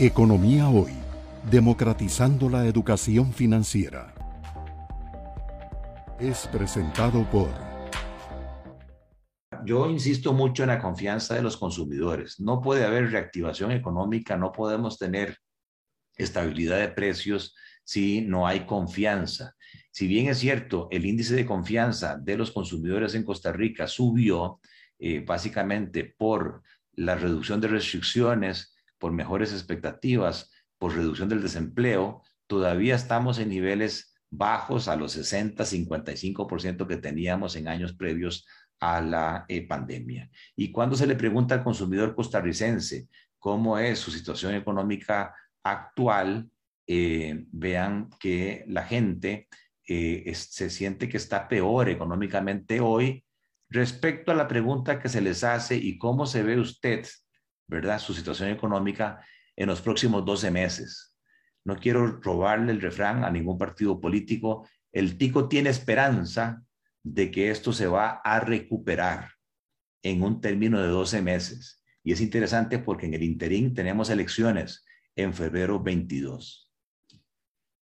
Economía Hoy, democratizando la educación financiera. Es presentado por... Yo insisto mucho en la confianza de los consumidores. No puede haber reactivación económica, no podemos tener estabilidad de precios si no hay confianza. Si bien es cierto, el índice de confianza de los consumidores en Costa Rica subió eh, básicamente por la reducción de restricciones, por mejores expectativas, por reducción del desempleo, todavía estamos en niveles bajos a los 60, 55% que teníamos en años previos a la eh, pandemia. Y cuando se le pregunta al consumidor costarricense cómo es su situación económica actual, eh, vean que la gente eh, se siente que está peor económicamente hoy respecto a la pregunta que se les hace y cómo se ve usted ¿verdad? Su situación económica en los próximos 12 meses. No quiero robarle el refrán a ningún partido político. El tico tiene esperanza de que esto se va a recuperar en un término de 12 meses. Y es interesante porque en el interín tenemos elecciones en febrero 22.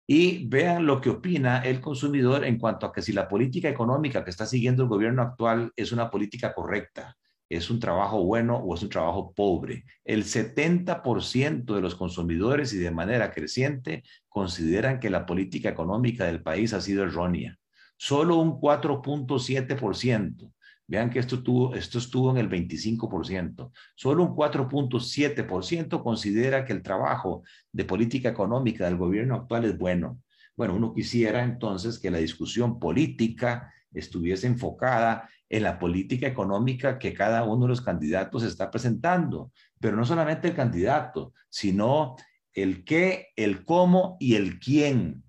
Y vean lo que opina el consumidor en cuanto a que si la política económica que está siguiendo el gobierno actual es una política correcta es un trabajo bueno o es un trabajo pobre. El 70% de los consumidores y de manera creciente consideran que la política económica del país ha sido errónea. Solo un 4.7%. Vean que esto, tuvo, esto estuvo en el 25%. Solo un 4.7% considera que el trabajo de política económica del gobierno actual es bueno. Bueno, uno quisiera entonces que la discusión política estuviese enfocada en la política económica que cada uno de los candidatos está presentando, pero no solamente el candidato, sino el qué, el cómo y el quién.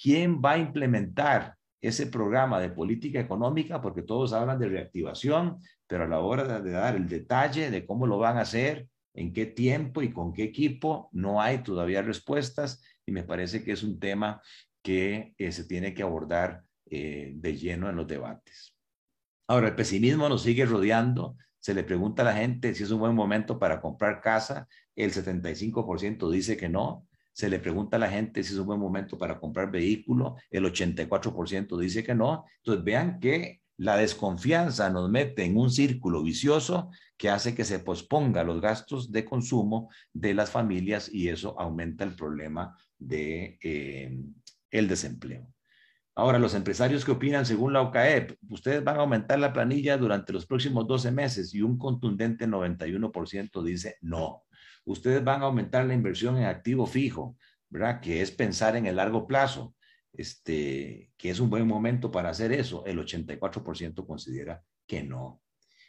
¿Quién va a implementar ese programa de política económica? Porque todos hablan de reactivación, pero a la hora de dar el detalle de cómo lo van a hacer, en qué tiempo y con qué equipo, no hay todavía respuestas y me parece que es un tema que eh, se tiene que abordar eh, de lleno en los debates. Ahora, el pesimismo nos sigue rodeando. Se le pregunta a la gente si es un buen momento para comprar casa. El 75% dice que no. Se le pregunta a la gente si es un buen momento para comprar vehículo. El 84% dice que no. Entonces, vean que la desconfianza nos mete en un círculo vicioso que hace que se posponga los gastos de consumo de las familias y eso aumenta el problema de eh, el desempleo. Ahora, los empresarios que opinan según la OCAEP, ustedes van a aumentar la planilla durante los próximos 12 meses y un contundente 91% dice no. Ustedes van a aumentar la inversión en activo fijo, ¿verdad? Que es pensar en el largo plazo, este, que es un buen momento para hacer eso. El 84% considera que no.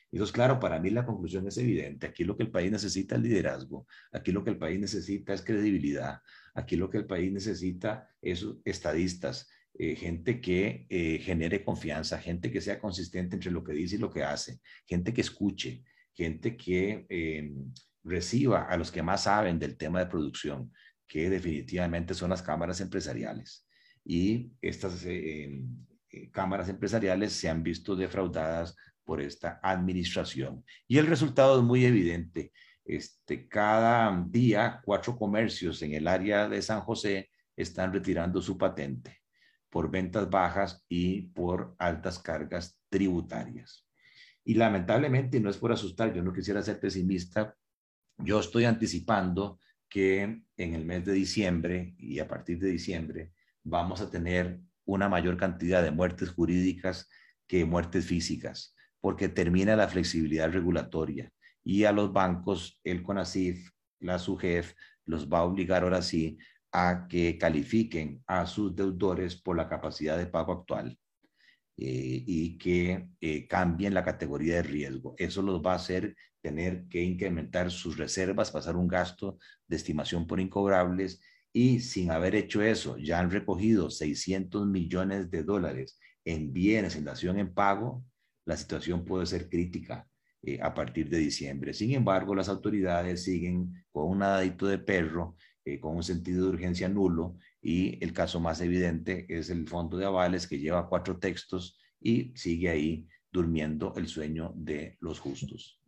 Entonces, claro, para mí la conclusión es evidente. Aquí lo que el país necesita es liderazgo. Aquí lo que el país necesita es credibilidad. Aquí lo que el país necesita es estadistas eh, gente que eh, genere confianza, gente que sea consistente entre lo que dice y lo que hace, gente que escuche, gente que em, reciba a los que más saben del tema de producción, que definitivamente son las cámaras empresariales. Y estas eh, em, cámaras empresariales se han visto defraudadas por esta administración. Y el resultado es muy evidente. Este, cada día, cuatro comercios en el área de San José están retirando su patente por ventas bajas y por altas cargas tributarias. Y lamentablemente, no es por asustar, yo no quisiera ser pesimista, yo estoy anticipando que en el mes de diciembre y a partir de diciembre vamos a tener una mayor cantidad de muertes jurídicas que muertes físicas, porque termina la flexibilidad regulatoria y a los bancos, el CONACIF, la SUGEF, los va a obligar ahora sí a que califiquen a sus deudores por la capacidad de pago actual eh, y que eh, cambien la categoría de riesgo. Eso los va a hacer tener que incrementar sus reservas, pasar un gasto de estimación por incobrables y sin haber hecho eso, ya han recogido 600 millones de dólares en bienes en dación en pago, la situación puede ser crítica eh, a partir de diciembre. Sin embargo, las autoridades siguen con un nadadito de perro eh, con un sentido de urgencia nulo y el caso más evidente es el fondo de avales que lleva cuatro textos y sigue ahí durmiendo el sueño de los justos.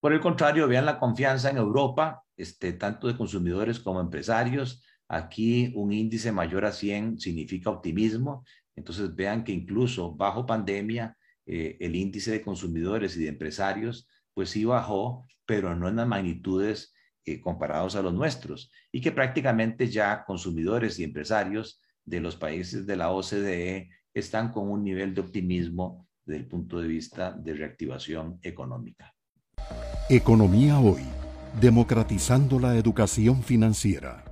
Por el contrario, vean la confianza en Europa, este, tanto de consumidores como empresarios. Aquí un índice mayor a 100 significa optimismo. Entonces vean que incluso bajo pandemia, eh, el índice de consumidores y de empresarios, pues sí bajó, pero no en las magnitudes eh, comparados a los nuestros. Y que prácticamente ya consumidores y empresarios de los países de la OCDE están con un nivel de optimismo desde el punto de vista de reactivación económica. Economía hoy, democratizando la educación financiera.